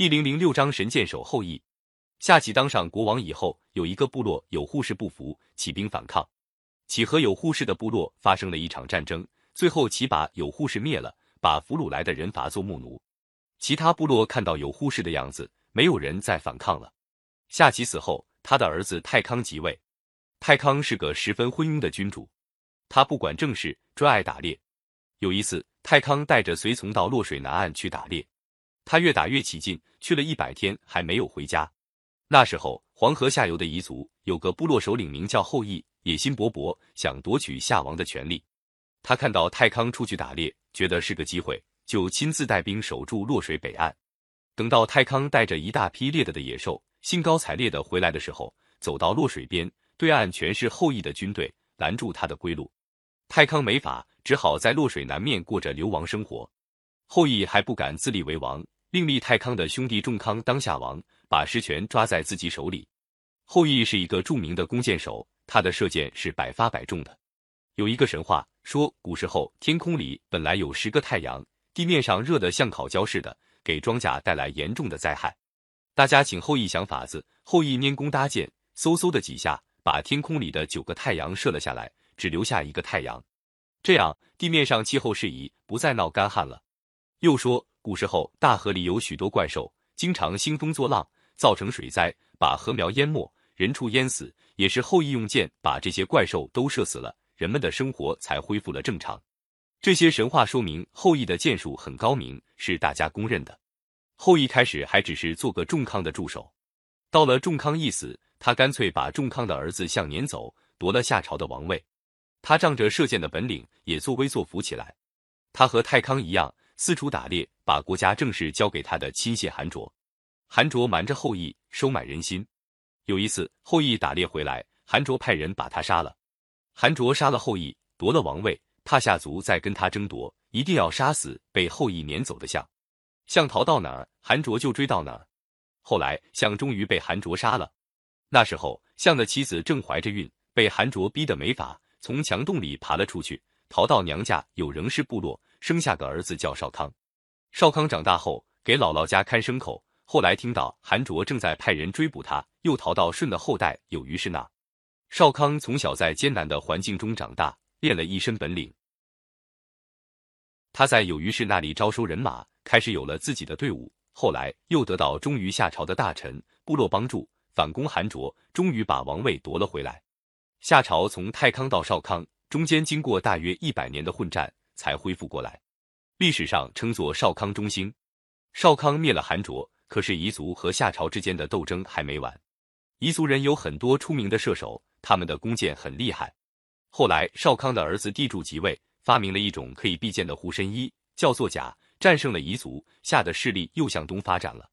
第零零六章神箭手后羿。夏启当上国王以后，有一个部落有护士不服，起兵反抗。启和有护士的部落发生了一场战争，最后启把有护士灭了，把俘虏来的人罚做木奴。其他部落看到有护士的样子，没有人再反抗了。夏启死后，他的儿子太康即位。太康是个十分昏庸的君主，他不管政事，专爱打猎。有一次，太康带着随从到洛水南岸去打猎，他越打越起劲，去了一百天还没有回家。那时候，黄河下游的彝族有个部落首领名叫后羿，野心勃勃，想夺取夏王的权力。他看到太康出去打猎，觉得是个机会，就亲自带兵守住洛水北岸。等到太康带着一大批猎得的野兽，兴高采烈的回来的时候，走到洛水边，对岸全是后羿的军队，拦住他的归路。太康没法，只好在洛水南面过着流亡生活。后羿还不敢自立为王。另立太康的兄弟仲康当夏王，把实权抓在自己手里。后羿是一个著名的弓箭手，他的射箭是百发百中的。有一个神话说，古时候天空里本来有十个太阳，地面上热得像烤焦似的，给庄稼带来严重的灾害。大家请后羿想法子，后羿拈弓搭箭，嗖嗖的几下，把天空里的九个太阳射了下来，只留下一个太阳。这样地面上气候适宜，不再闹干旱了。又说。古时候，大河里有许多怪兽，经常兴风作浪，造成水灾，把禾苗淹没，人畜淹死。也是后羿用箭把这些怪兽都射死了，人们的生活才恢复了正常。这些神话说明后羿的箭术很高明，是大家公认的。后羿开始还只是做个仲康的助手，到了仲康一死，他干脆把仲康的儿子向撵走，夺了夏朝的王位。他仗着射箭的本领，也作威作福起来。他和太康一样。四处打猎，把国家政事交给他的亲信韩卓。韩卓瞒着后羿，收买人心。有一次，后羿打猎回来，韩卓派人把他杀了。韩卓杀了后羿，夺了王位，怕夏族再跟他争夺，一定要杀死被后羿撵走的象。象逃到哪儿，韩卓就追到哪儿。后来，象终于被韩卓杀了。那时候，象的妻子正怀着孕，被韩卓逼得没法，从墙洞里爬了出去，逃到娘家有仍氏部落。生下个儿子叫少康，少康长大后给姥姥家看牲口。后来听到韩卓正在派人追捕他，又逃到舜的后代有虞氏那。少康从小在艰难的环境中长大，练了一身本领。他在有虞氏那里招收人马，开始有了自己的队伍。后来又得到忠于夏朝的大臣部落帮助，反攻韩卓，终于把王位夺了回来。夏朝从太康到少康，中间经过大约一百年的混战。才恢复过来，历史上称作少康中兴。少康灭了韩卓，可是彝族和夏朝之间的斗争还没完。彝族人有很多出名的射手，他们的弓箭很厉害。后来少康的儿子地柱即位，发明了一种可以避箭的护身衣，叫做甲，战胜了彝族，夏的势力又向东发展了。